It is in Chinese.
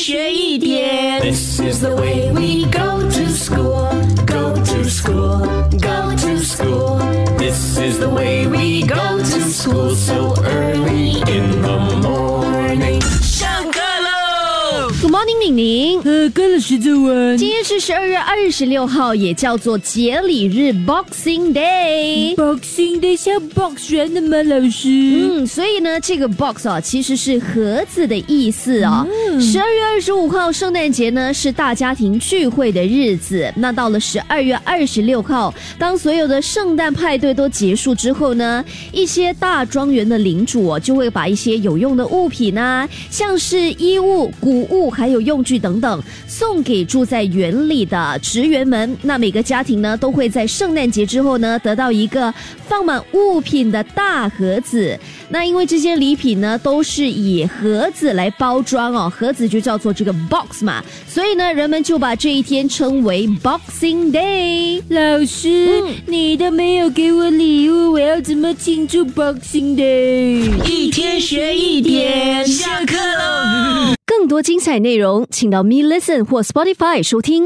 学一点。This is the way we go to school, go to school, go to school. This is the way we go to school so early in the morning. 上课喽！Good morning，敏宁。呃，跟了十周文。今天是十二月二十六号，也叫做节礼日 （Boxing Day）。Boxing Day 像 box 人的吗，老师？嗯，所以呢，这个 box 啊，其实是盒子的意思啊。十二、月二十五号，圣诞节呢是大家庭聚会的日子。那到了十二月二十六号，当所有的圣诞派对都结束之后呢，一些大庄园的领主哦，就会把一些有用的物品啊，像是衣物、谷物还有用具等等，送给住在园里的职员们。那每个家庭呢，都会在圣诞节之后呢，得到一个放满物品的大盒子。那因为这些礼品呢，都是以盒子来包装哦，盒子就叫做这个 box 嘛，所以呢，人们就把这一天称为 Boxing Day。老师，你都没有给我礼物，我要怎么庆祝 Boxing Day？一天学一点，下课喽！更多精彩内容，请到 Me Listen 或 Spotify 收听。